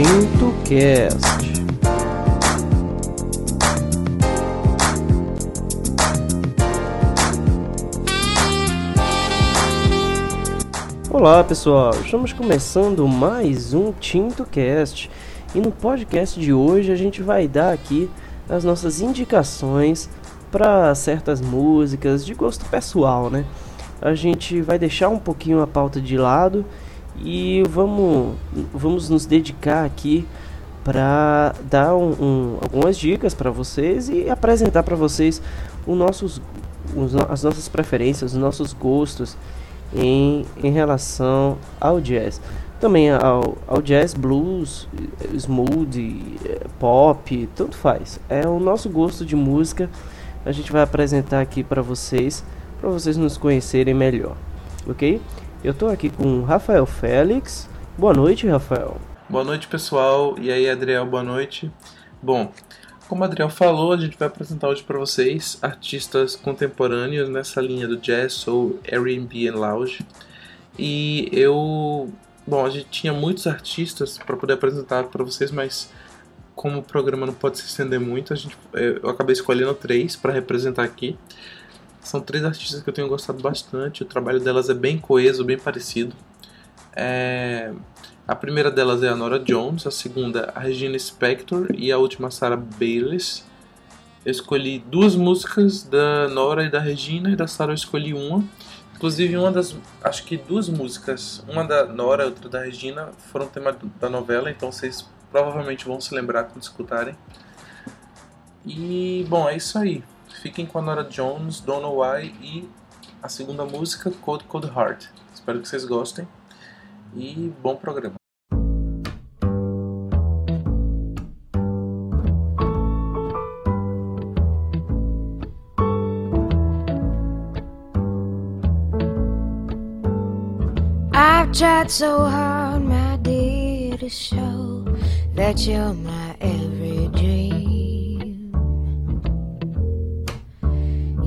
Tinto Cast. Olá pessoal, estamos começando mais um Tinto Cast e no podcast de hoje a gente vai dar aqui as nossas indicações para certas músicas de gosto pessoal, né? A gente vai deixar um pouquinho a pauta de lado e vamos, vamos nos dedicar aqui para dar um, um, algumas dicas para vocês e apresentar para vocês os nossos, os, as nossas preferências, os nossos gostos em, em relação ao jazz. Também ao, ao jazz, blues, smooth, pop, tanto faz. É o nosso gosto de música. A gente vai apresentar aqui para vocês, para vocês nos conhecerem melhor, ok? Eu tô aqui com Rafael Félix. Boa noite, Rafael. Boa noite, pessoal. E aí, Adriel, boa noite. Bom, como o Adriel falou, a gente vai apresentar hoje para vocês artistas contemporâneos nessa linha do jazz, soul, R&B e lounge. E eu, bom, a gente tinha muitos artistas para poder apresentar para vocês, mas como o programa não pode se estender muito, a gente, eu acabei escolhendo três para representar aqui. São três artistas que eu tenho gostado bastante. O trabalho delas é bem coeso, bem parecido. É... A primeira delas é a Nora Jones, a segunda a Regina Spector e a última a Sarah Bayless. Eu escolhi duas músicas da Nora e da Regina e da Sarah eu escolhi uma. Inclusive uma das, acho que duas músicas, uma da Nora e outra da Regina foram tema da novela, então vocês provavelmente vão se lembrar quando escutarem. E bom, é isso aí. Fiquem com a Nora Jones, Don't Know Why e a segunda música, Cold Cold Heart. Espero que vocês gostem e bom programa. I've tried so hard, my dear, to show that you're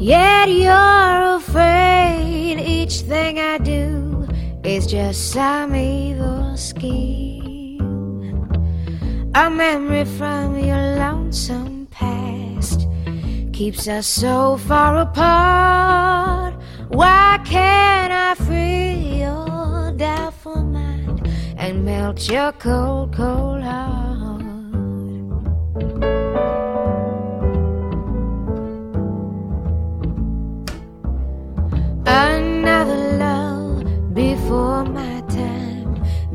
Yet you're afraid each thing I do is just some evil scheme. A memory from your lonesome past keeps us so far apart. Why can't I free your doubtful mind and melt your cold, cold heart?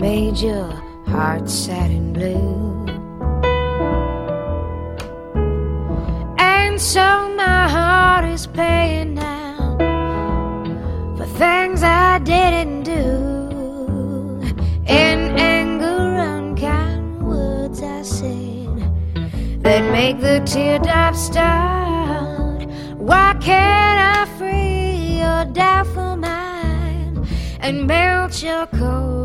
Made your heart sad and blue. And so my heart is paying now for things I didn't do. In anger, unkind words I said that make the teardrops start. Why can't I free your doubtful mind and melt your cold,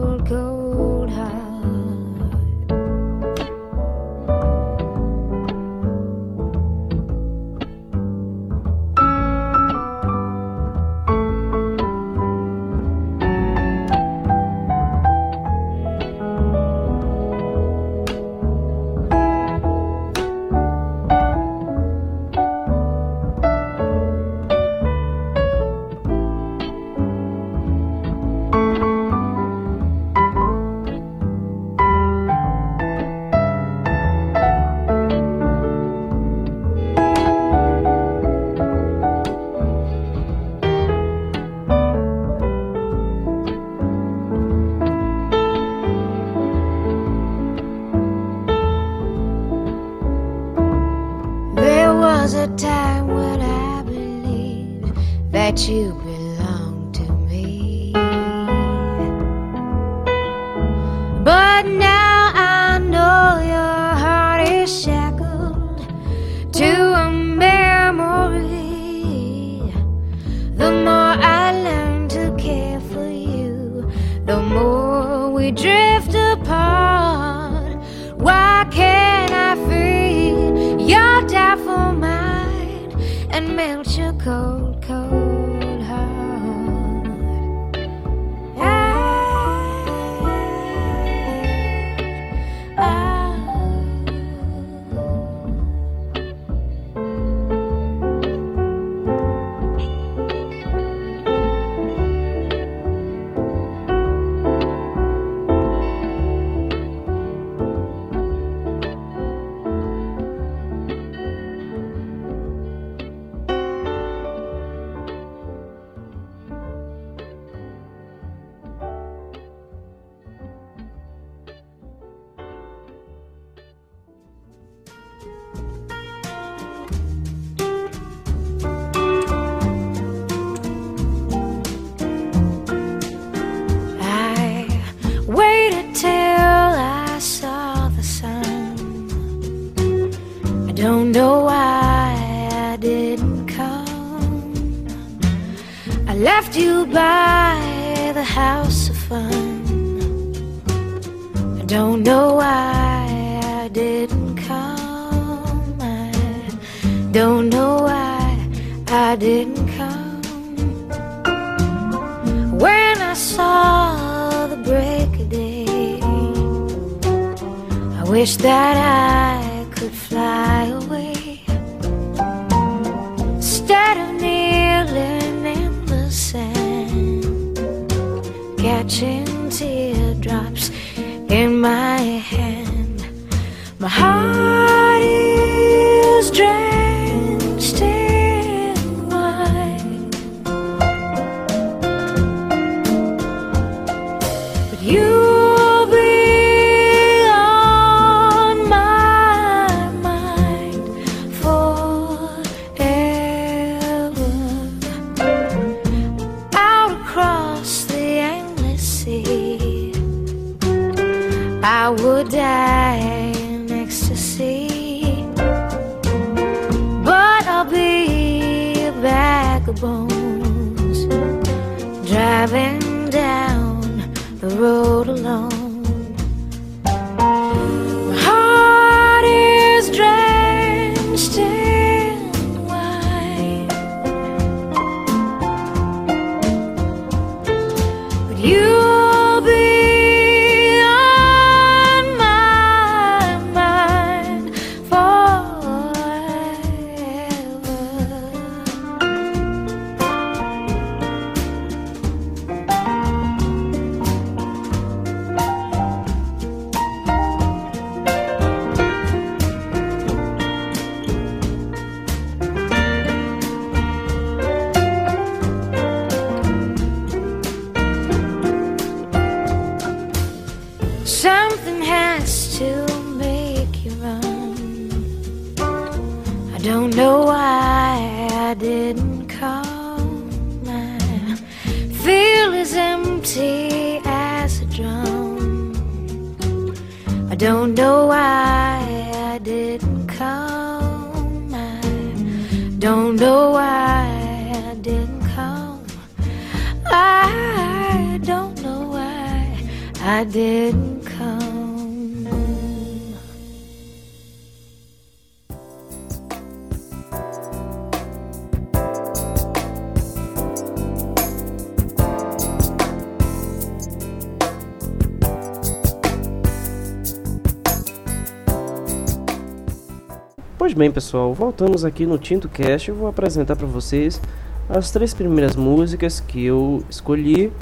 Pois bem, pessoal, voltamos aqui no Tinto Cast. Eu vou apresentar para vocês as três primeiras músicas que eu escolhi.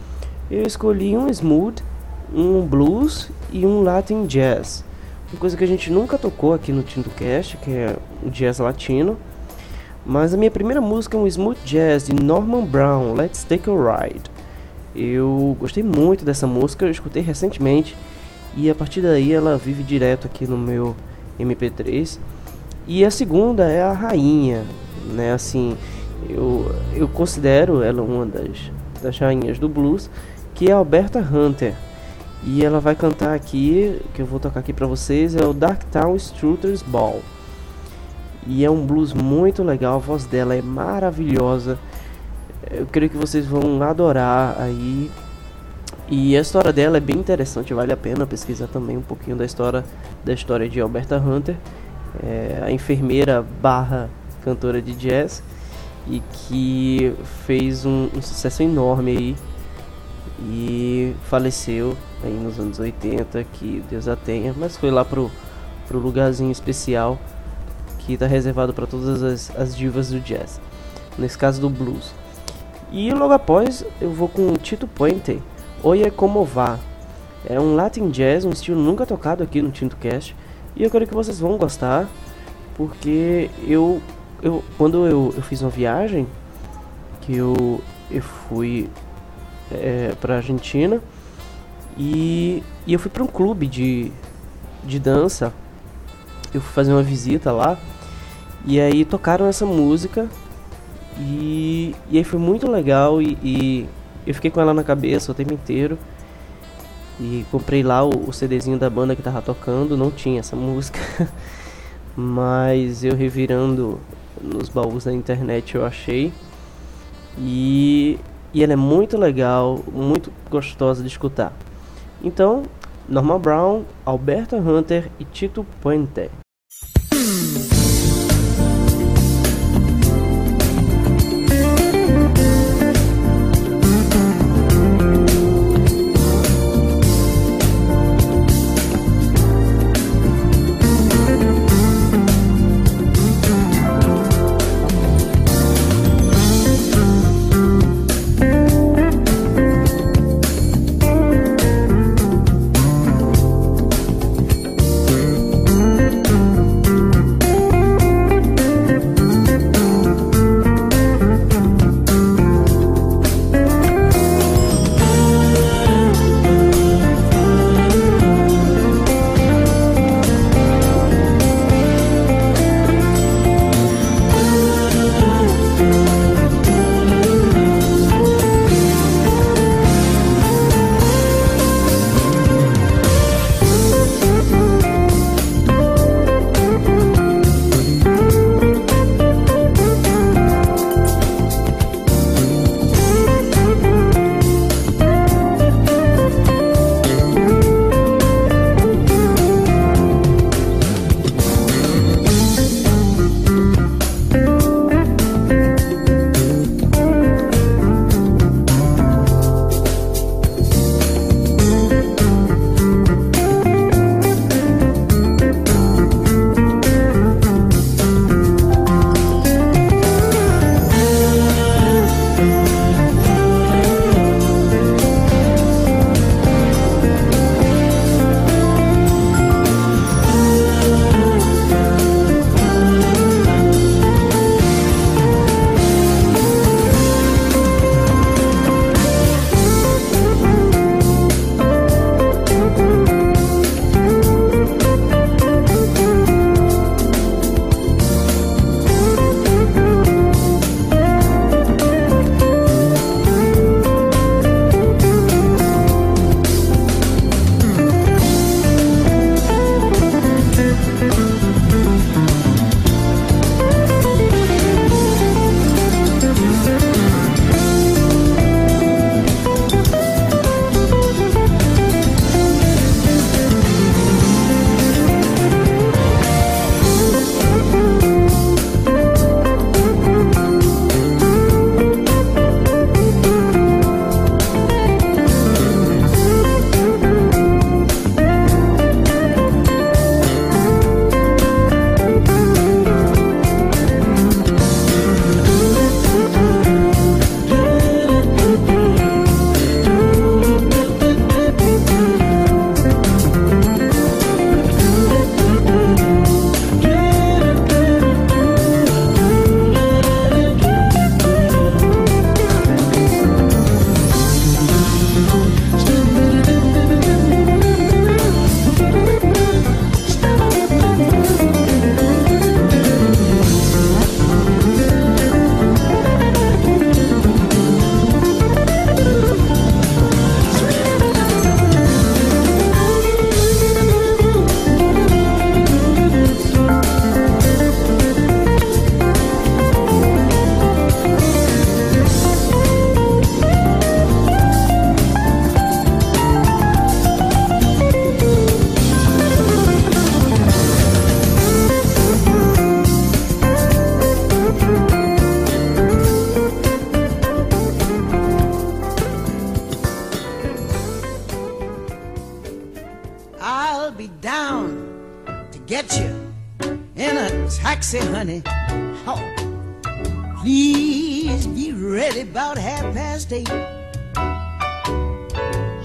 Eu escolhi um smooth, um blues e um latin jazz. Uma coisa que a gente nunca tocou aqui no Tinto Cast, que é o jazz latino. Mas a minha primeira música é um smooth jazz de Norman Brown, Let's Take a Ride. Eu gostei muito dessa música, eu escutei recentemente e a partir daí ela vive direto aqui no meu MP3. E a segunda é a rainha, né? Assim, eu, eu considero ela uma das, das rainhas do blues, que é Alberta Hunter. E ela vai cantar aqui, que eu vou tocar aqui pra vocês, é o Darktown Strutters Ball. E é um blues muito legal, a voz dela é maravilhosa. Eu creio que vocês vão adorar aí. E a história dela é bem interessante, vale a pena pesquisar também um pouquinho da história da história de Alberta Hunter, é, a enfermeira barra cantora de jazz e que fez um, um sucesso enorme aí e faleceu aí nos anos 80, que Deus a tenha, mas foi lá pro, pro lugarzinho especial que está reservado para todas as, as divas do jazz, nesse caso do blues. E logo após eu vou com Tito Puente, Oye Como Vá. É um Latin Jazz, um estilo nunca tocado aqui no Tinto Cast. E eu quero que vocês vão gostar, porque eu, eu quando eu, eu fiz uma viagem, que eu, eu fui é, para Argentina, e, e eu fui para um clube de, de dança. Eu fui fazer uma visita lá, e aí tocaram essa música, e, e aí foi muito legal, e, e eu fiquei com ela na cabeça o tempo inteiro. E comprei lá o, o CDzinho da banda que tava tocando, não tinha essa música. Mas eu revirando nos baús da internet eu achei. E, e ela é muito legal, muito gostosa de escutar. Então, Norman Brown, Alberta Hunter e Tito Puente.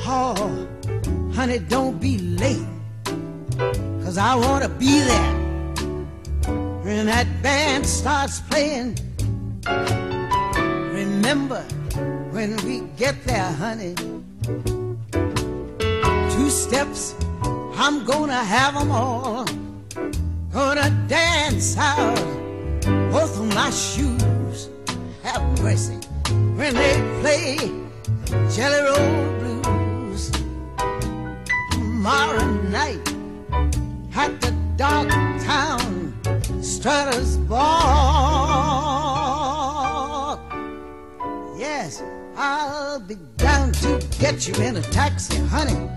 Oh, honey, don't be late. Cause I wanna be there. When that band starts playing, remember when we get there, honey. Two steps, I'm gonna have them all. Gonna dance out both of my shoes. Have mercy when they play Jelly Roll Blues. Tomorrow night at the dark town Strutters Ball. Yes, I'll be down to get you in a taxi, honey.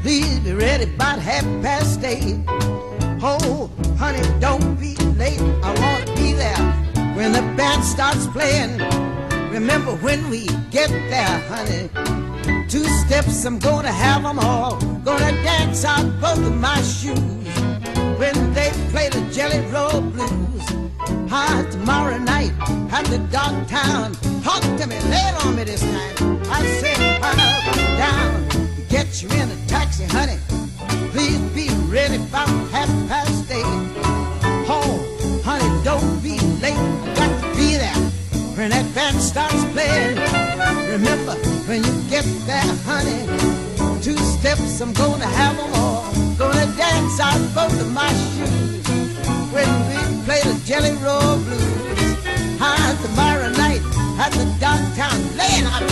Please be ready by half past eight. Oh, honey, don't be late. I want to be there when the band starts playing. Remember when we get there, honey. Two steps, I'm gonna have them all. Gonna dance out both of my shoes when they play the Jelly Roll Blues. Hi, tomorrow night at the dog town. Talk to me, lay on me this time. I say, be down. Get you in a taxi, honey. Please be ready about starts playing. Remember, when you get there, honey, two steps, I'm gonna have them all. Gonna dance out both of my shoes when we play the Jelly Roll Blues. Hi, tomorrow night at the downtown, laying out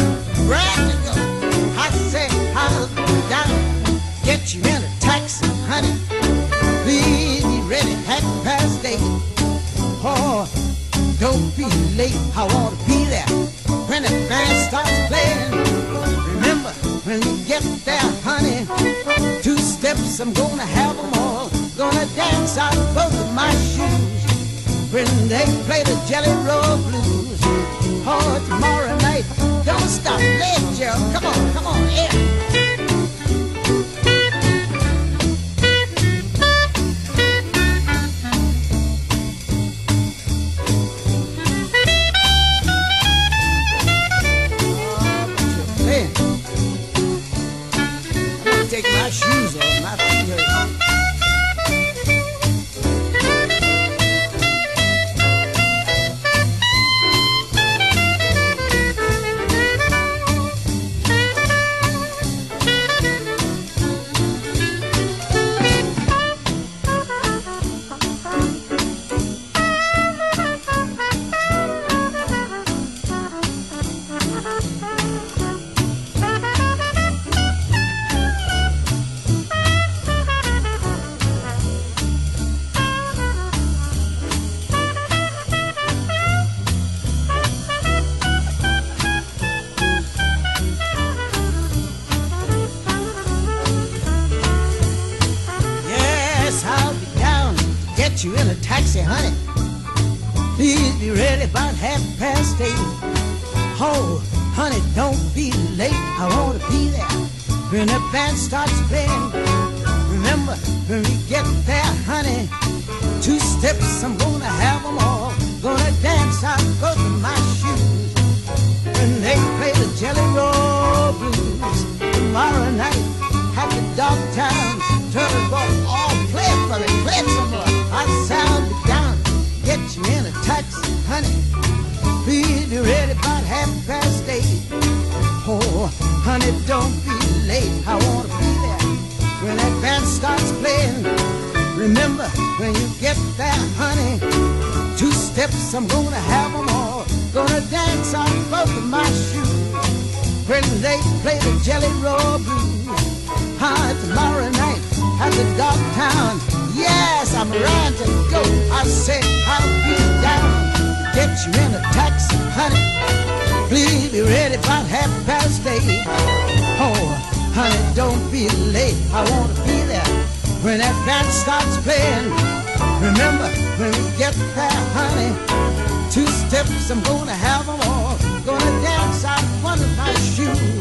ready to. I say, I'll down, get you in a taxi, late, I wanna be there when the band starts playing. Remember, when you get there, honey, two steps, I'm gonna have them all. Gonna dance out both of my shoes when they play the Jelly Roll Blues. Oh, tomorrow night, don't stop, Gerald. Come on, come on, yeah. Take my shoes honey. Please be ready about half past eight. Oh, honey, don't be late. I want to be there when the band starts playing. Remember, when we get there, honey, two steps, I'm gonna have them all. Gonna dance out both of my shoes when they play the Jelly Roll Blues tomorrow night at the Dogtown. Turtle Boy, all play for me, play it some more. I sound it get you in a taxi, honey. Be ready about half past eight. Oh, honey, don't be late. I wanna be there when that band starts playing. Remember, when you get there, honey, two steps, I'm gonna have them all. Gonna dance on both of my shoes when they play the Jelly Roll Blues. Hi, tomorrow night at the dog town. Yes, I'm ready to go. I say I'll be down. Get you in a taxi, honey. Please be ready about half past eight. Oh, honey, don't be late. I want to be there when that band starts playing. Remember, when we get there, honey, two steps, I'm gonna have them all. Gonna dance out one of my shoes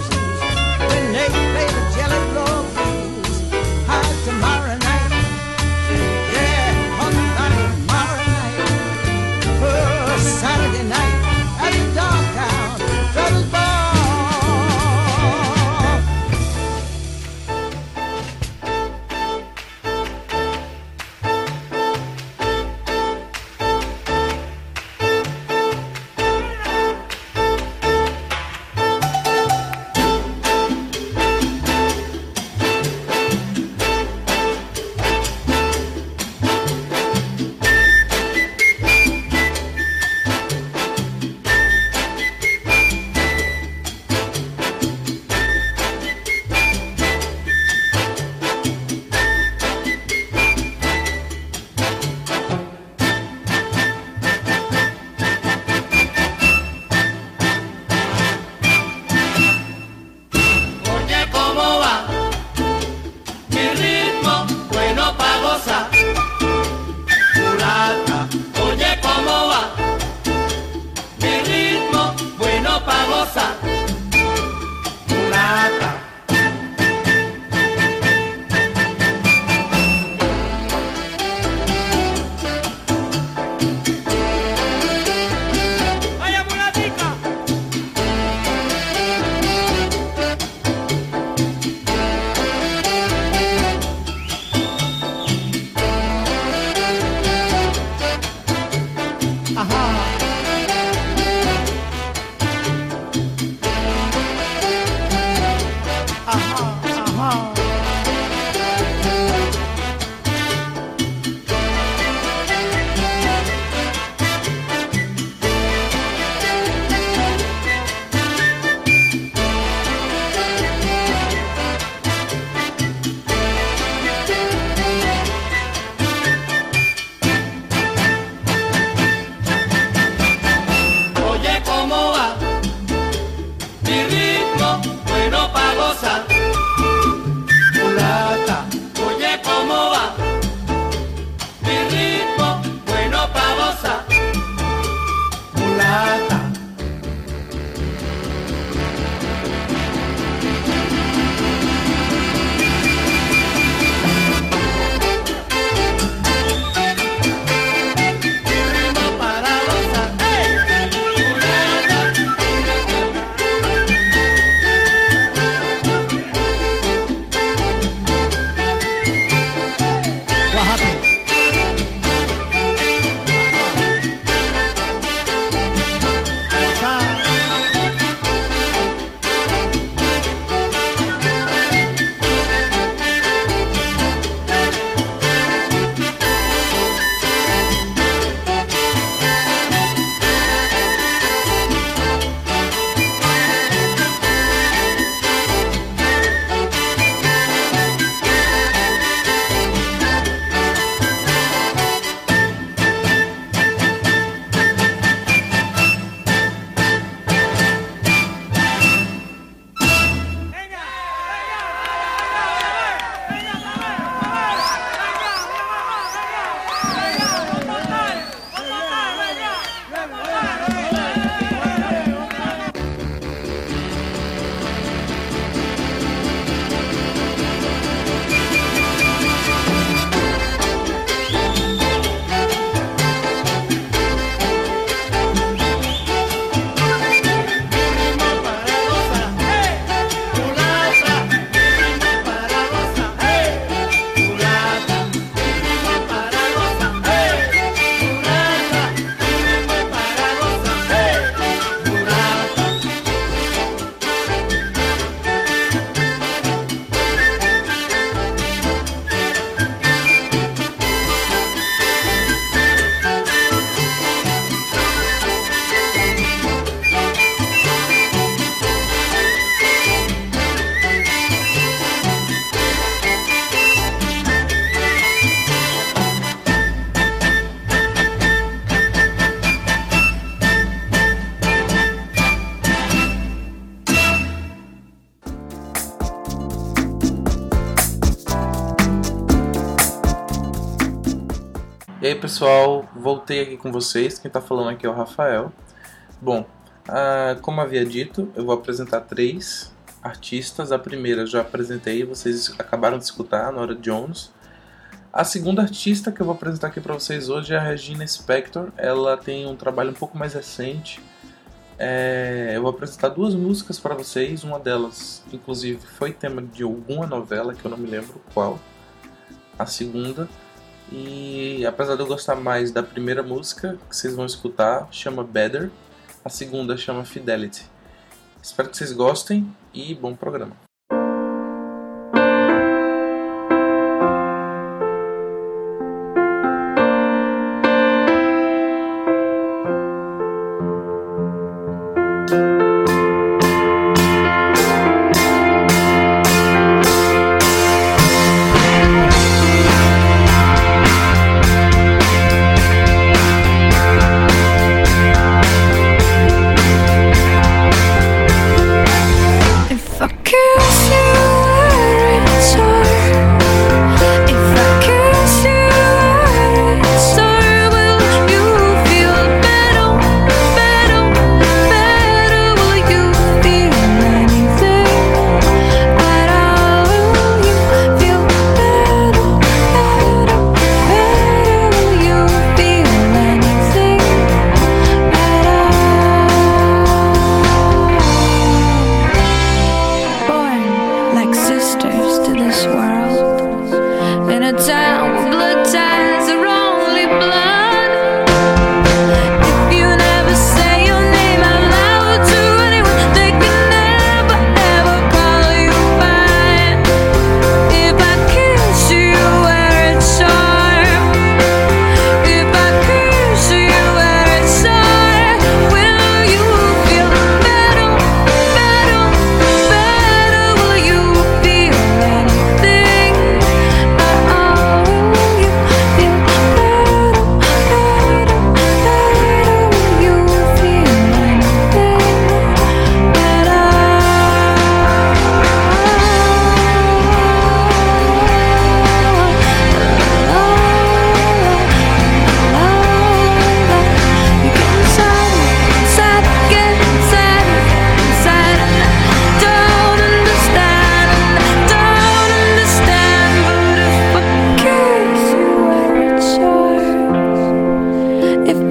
voltei aqui com vocês. Quem está falando aqui é o Rafael. Bom, ah, como havia dito, eu vou apresentar três artistas. A primeira já apresentei, vocês acabaram de escutar, Nora Jones. A segunda artista que eu vou apresentar aqui para vocês hoje é a Regina Spector. Ela tem um trabalho um pouco mais recente. É, eu vou apresentar duas músicas para vocês. Uma delas, inclusive, foi tema de alguma novela que eu não me lembro qual. A segunda e apesar de eu gostar mais da primeira música que vocês vão escutar, chama Better, a segunda chama Fidelity. Espero que vocês gostem e bom programa.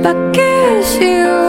I kiss you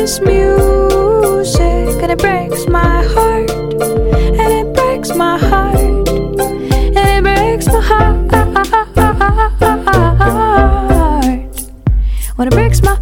this music and it breaks my heart. And it breaks my heart. And it breaks my heart. When it breaks my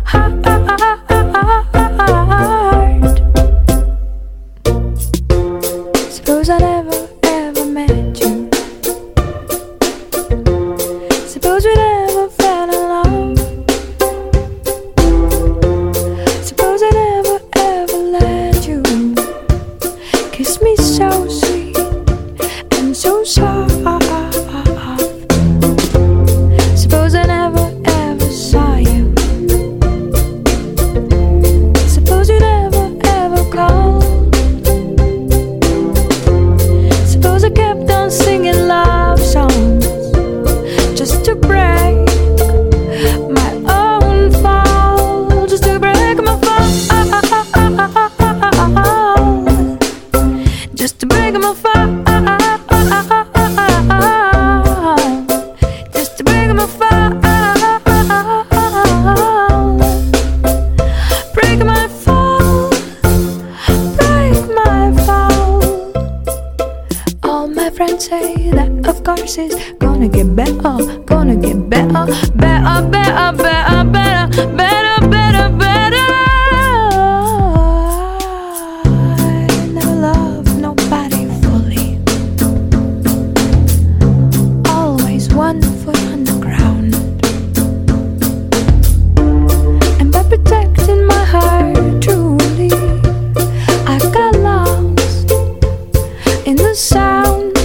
sound.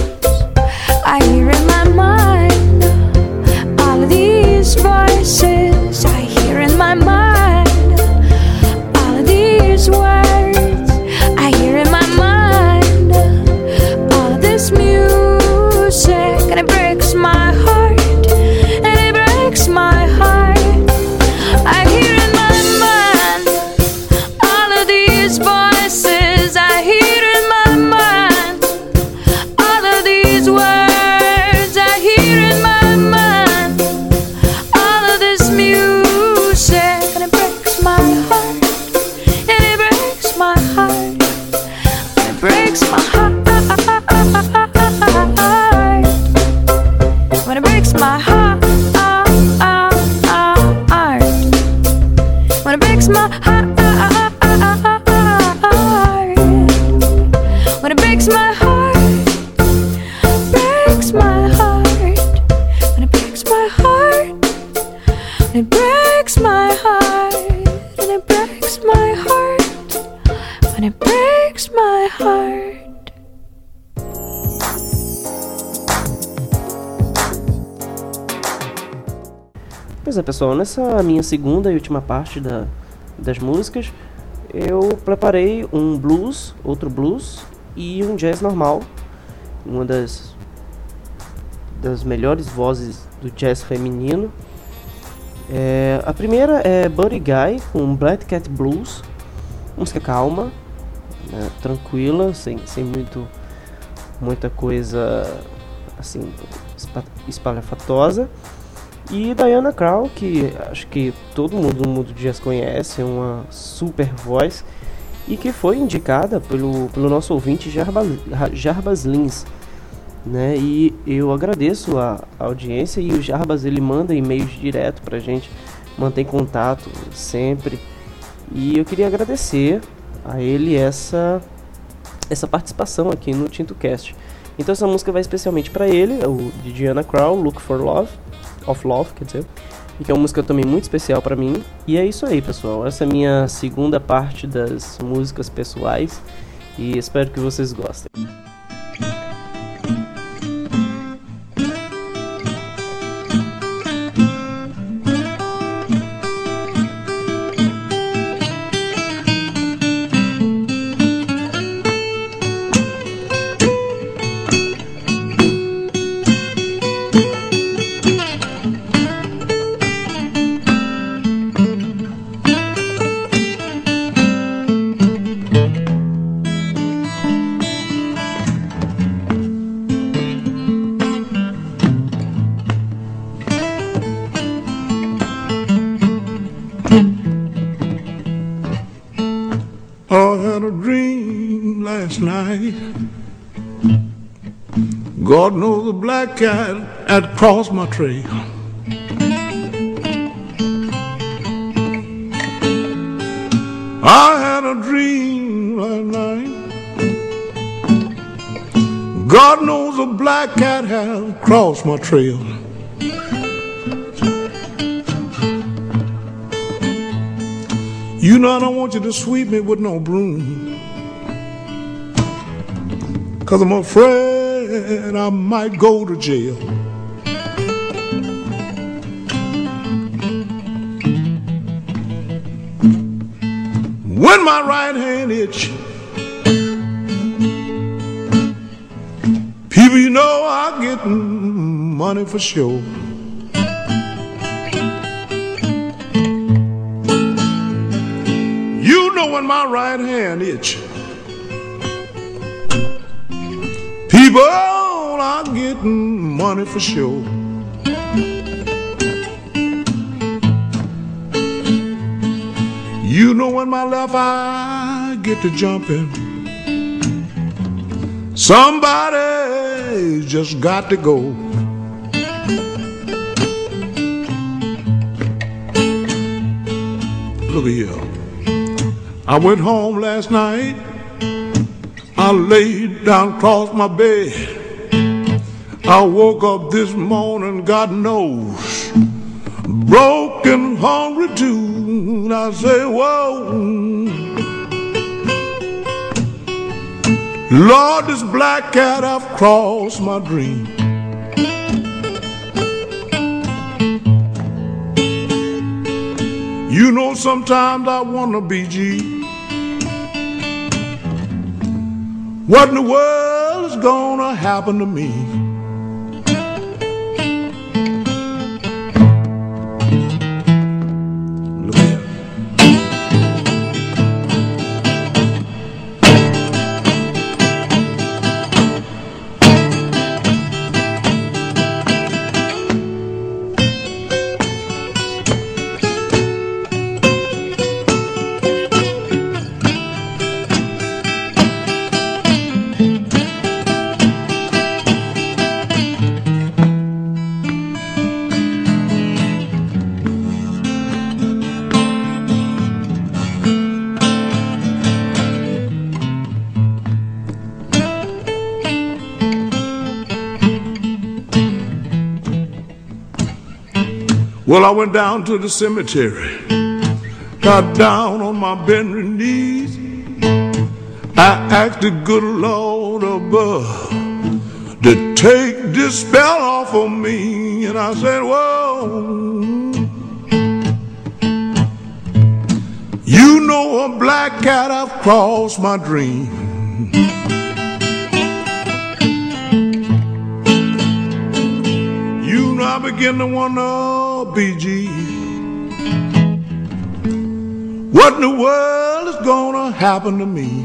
Nessa minha segunda e última parte da, das músicas, eu preparei um blues, outro blues e um jazz normal. Uma das, das melhores vozes do jazz feminino. É, a primeira é Buddy Guy com Black Cat Blues, música calma, né, tranquila, sem, sem muito, muita coisa assim espa- espalhafatosa. E Diana Krall, que acho que todo mundo no mundo do jazz conhece, é uma super voz e que foi indicada pelo, pelo nosso ouvinte Jarbas, Jarbas Lins. Né? E eu agradeço a, a audiência e o Jarbas ele manda e-mails direto pra gente, mantém contato sempre. E eu queria agradecer a ele essa essa participação aqui no Tinto Cast. Então essa música vai especialmente para ele, o de Diana Krall, Look for Love, of Love, quer dizer, que é uma música também muito especial para mim. E é isso aí, pessoal. Essa é a minha segunda parte das músicas pessoais e espero que vocês gostem. Had crossed my trail. I had a dream last night. God knows a black cat has crossed my trail. You know I don't want you to sweep me with no broom. Cause I'm afraid I might go to jail. When my right hand itch, people you know I get money for sure. You know when my right hand itch. People, I'm getting money for sure. You know when my left eye get to jumping, somebody just got to go. Look at here. I went home last night. I laid down across my bed. I woke up this morning, God knows, broken, hungry too. I say, Whoa. Lord, this black cat I've crossed my dream. You know, sometimes I wanna be G. What in the world is gonna happen to me? Well, I went down to the cemetery, got down on my bending knees. I asked the good Lord above to take this spell off of me. And I said, Whoa. You know a black cat, I've crossed my dream. Begin to wonder, BG, what in the world is gonna happen to me?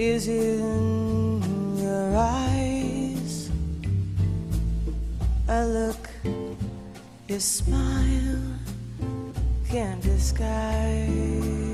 Is in your eyes. A look your smile can't disguise.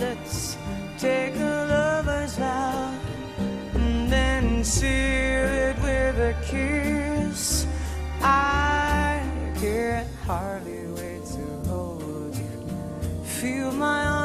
Let's take a lover's vow and then seal it with a kiss. I can't hardly wait to hold you. Feel my arms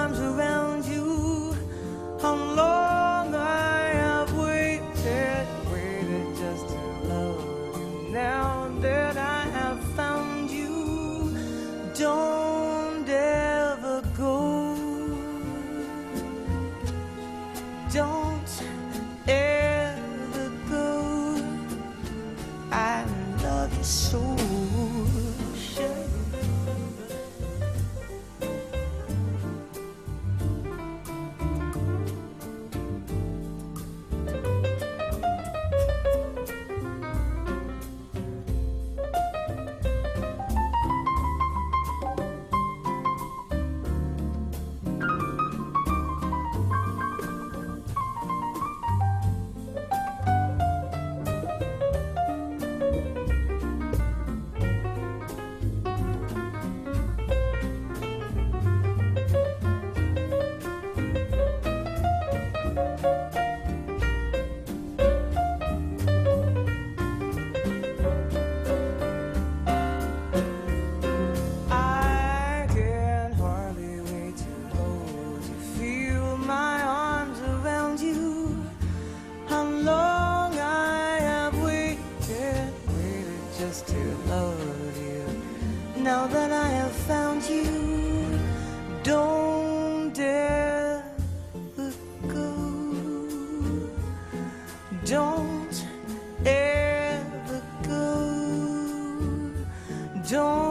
Don't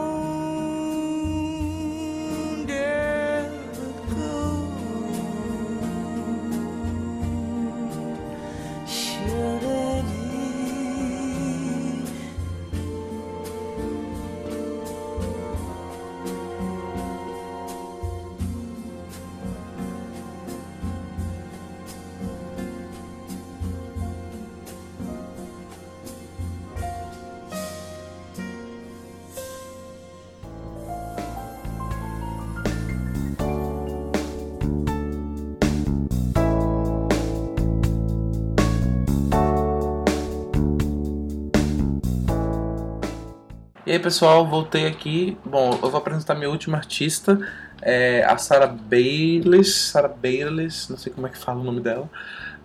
aí pessoal, voltei aqui. Bom, eu vou apresentar minha última artista, é a Sarah Bayless. Sarah Bayless, não sei como é que fala o nome dela.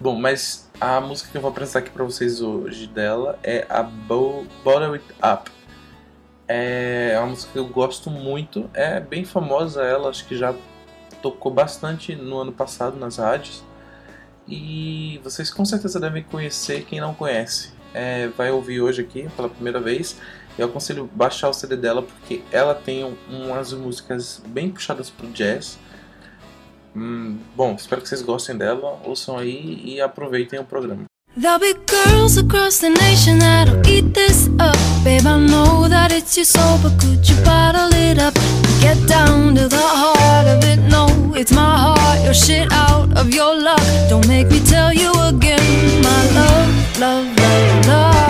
Bom, mas a música que eu vou apresentar aqui pra vocês hoje dela é a Bo Bottle It Up. É uma música que eu gosto muito, é bem famosa ela, acho que já tocou bastante no ano passado nas rádios. E vocês com certeza devem conhecer quem não conhece. É, vai ouvir hoje aqui pela primeira vez. Eu aconselho baixar o CD dela porque ela tem um- umas músicas bem puxadas pro jazz. Hum, bom, espero que vocês gostem dela, ouçam aí e aproveitem o programa. There'll be girls across the nation that'll eat this up. Babe, I know that it's your soul, but could you bottle it up? Get down to the heart of it. No, it's my heart. You're shit out of your luck. Don't make me tell you again, my love, love, love. Love,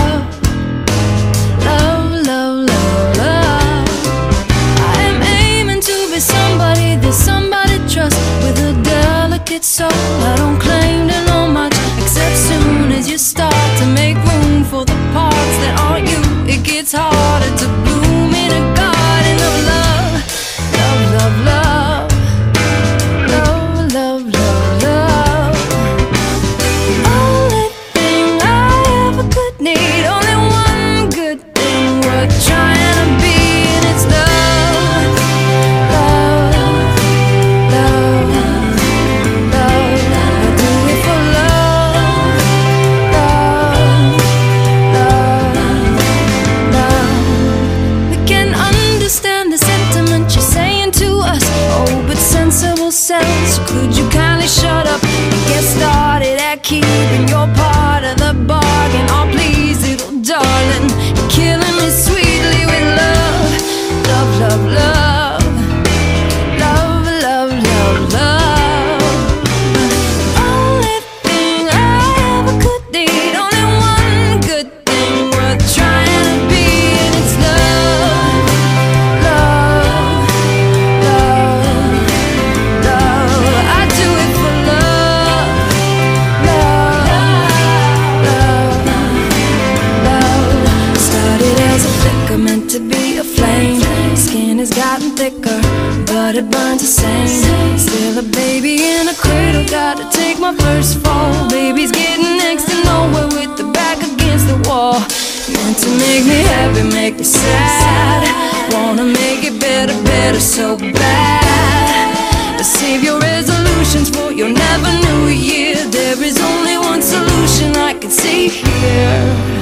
here.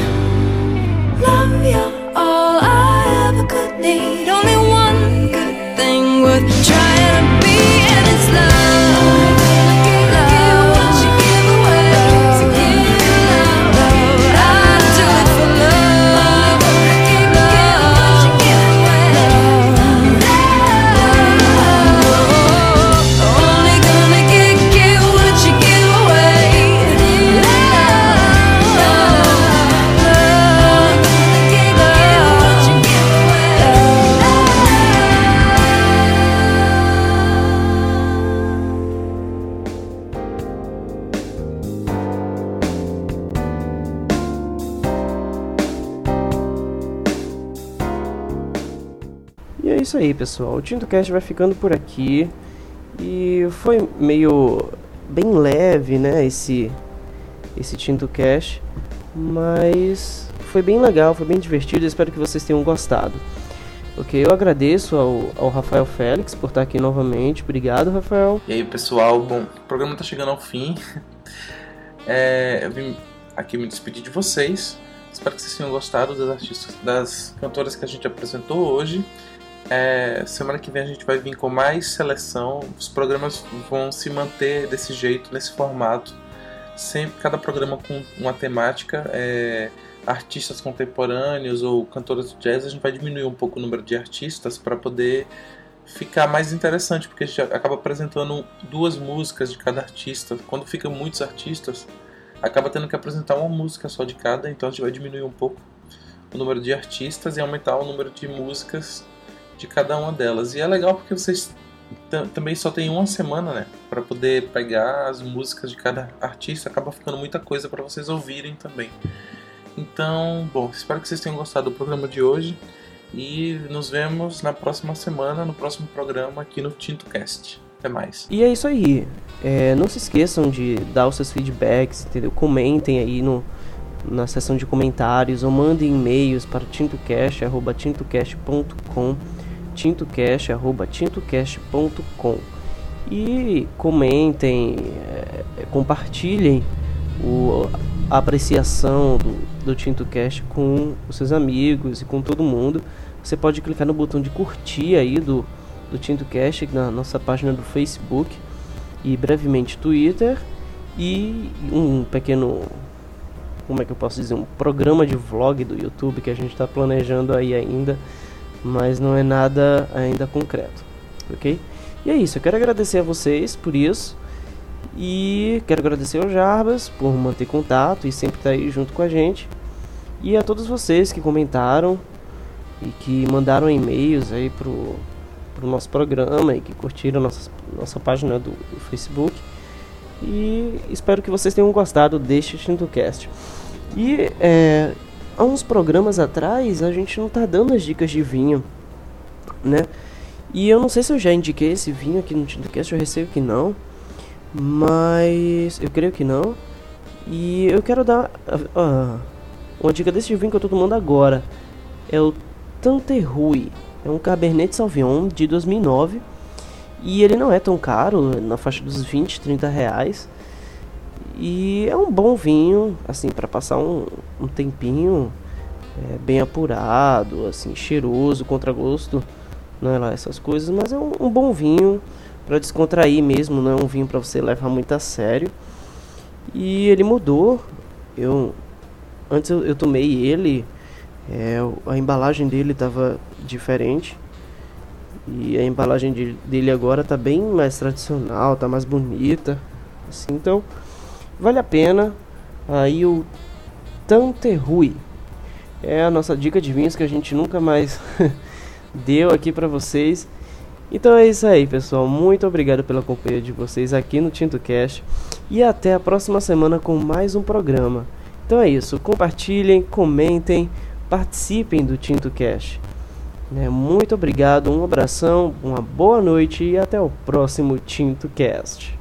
Isso aí, pessoal. O TintoCast vai ficando por aqui. E foi meio bem leve, né, esse esse TintoCast, mas foi bem legal, foi bem divertido. Espero que vocês tenham gostado. Ok, eu agradeço ao, ao Rafael Félix por estar aqui novamente. Obrigado, Rafael. E aí, pessoal, bom, o programa tá chegando ao fim. É, eu vim aqui me despedir de vocês. Espero que vocês tenham gostado das artistas, das cantoras que a gente apresentou hoje. É, semana que vem a gente vai vir com mais seleção. Os programas vão se manter desse jeito, nesse formato. Sempre, cada programa com uma temática. É, artistas contemporâneos ou cantoras de jazz, a gente vai diminuir um pouco o número de artistas para poder ficar mais interessante, porque a gente acaba apresentando duas músicas de cada artista. Quando fica muitos artistas, acaba tendo que apresentar uma música só de cada, então a gente vai diminuir um pouco o número de artistas e aumentar o número de músicas de cada uma delas. E é legal porque vocês também só tem uma semana, né, para poder pegar as músicas de cada artista, acaba ficando muita coisa para vocês ouvirem também. Então, bom, espero que vocês tenham gostado do programa de hoje e nos vemos na próxima semana, no próximo programa aqui no TintoCast. Até mais. E é isso aí. É, não se esqueçam de dar os seus feedbacks, entendeu? Comentem aí no, na seção de comentários ou mandem e-mails para tintocast.tintocast.com tintocast.tintocast.com e comentem, é, compartilhem o, a apreciação do, do TintoCast com os seus amigos e com todo mundo. Você pode clicar no botão de curtir aí do, do TintoCast na nossa página do Facebook e brevemente Twitter. E um pequeno como é que eu posso dizer um programa de vlog do YouTube que a gente está planejando aí ainda mas não é nada ainda concreto ok e é isso eu quero agradecer a vocês por isso e quero agradecer ao Jarbas por manter contato e sempre estar aí junto com a gente e a todos vocês que comentaram e que mandaram e-mails aí pro pro nosso programa e que curtiram nossa, nossa página do, do Facebook. E espero que vocês tenham gostado deste TintoCast. E é, há uns programas atrás a gente não tá dando as dicas de vinho, né? E eu não sei se eu já indiquei esse vinho aqui no TintoCast, eu receio que não. Mas eu creio que não. E eu quero dar uh, uma dica desse vinho que eu tô tomando agora. É o Tanterrui. É um Cabernet Sauvignon de 2009 e ele não é tão caro, na faixa dos 20, 30 reais. E é um bom vinho, assim, para passar um, um tempinho é, bem apurado, assim, cheiroso, contragosto, não é lá essas coisas, mas é um, um bom vinho para descontrair mesmo, não é um vinho para você levar muito a sério. E ele mudou. Eu antes eu, eu tomei ele é, a embalagem dele estava diferente. E a embalagem de, dele agora tá bem mais tradicional, tá mais bonita. Assim, então, vale a pena. Aí o Tanterrui é a nossa dica de vinhos que a gente nunca mais deu aqui para vocês. Então é isso aí, pessoal. Muito obrigado pela companhia de vocês aqui no Tinto Cast e até a próxima semana com mais um programa. Então é isso. Compartilhem, comentem participem do Tinto Cash. Né? Muito obrigado, um abração, uma boa noite e até o próximo Tinto Cast.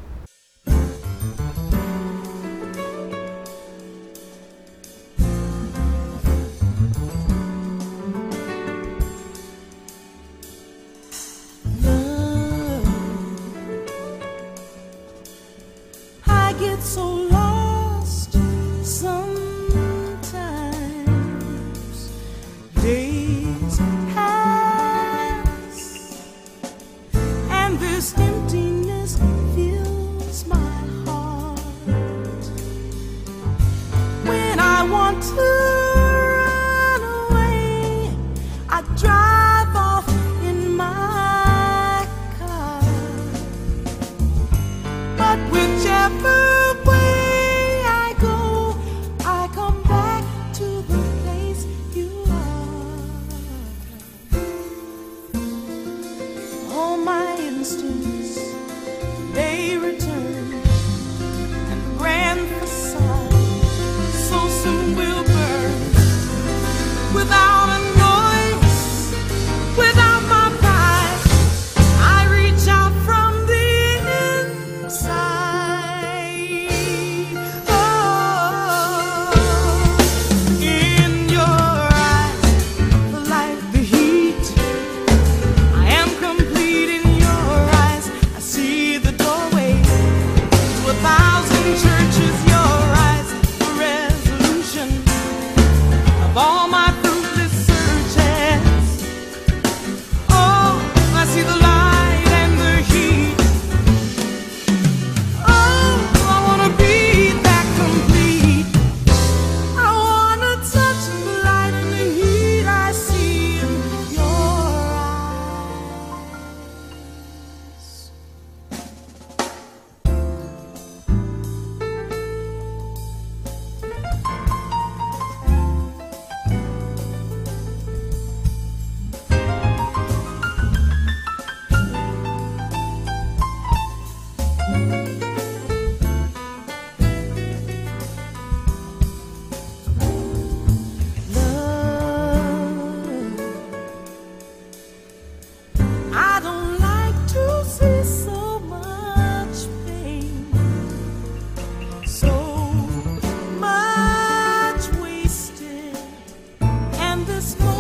this morning.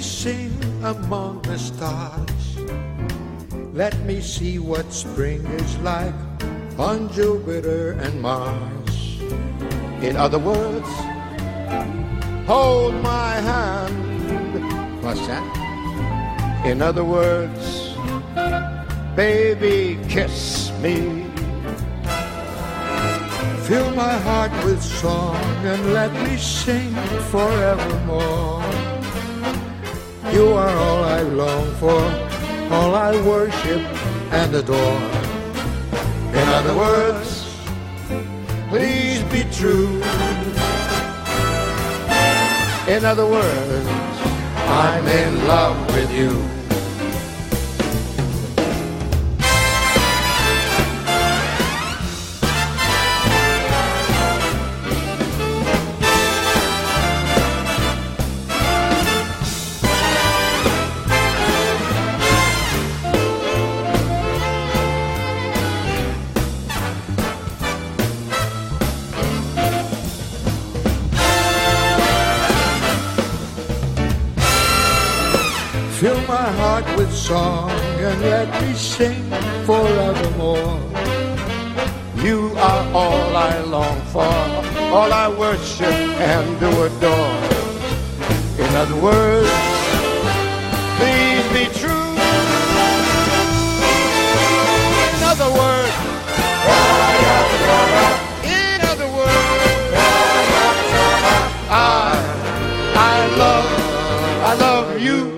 Sing among the stars. Let me see what spring is like on Jupiter and Mars. In other words, hold my hand. What's that? In other words, baby, kiss me. Fill my heart with song and let me sing forevermore. You are all I long for, all I worship and adore. In other words, please be true. In other words, I'm in love with you. good song and let me sing forevermore. You are all I long for, all I worship and do adore. In other words, please be true. In other words, in other words, I, I love, I love you.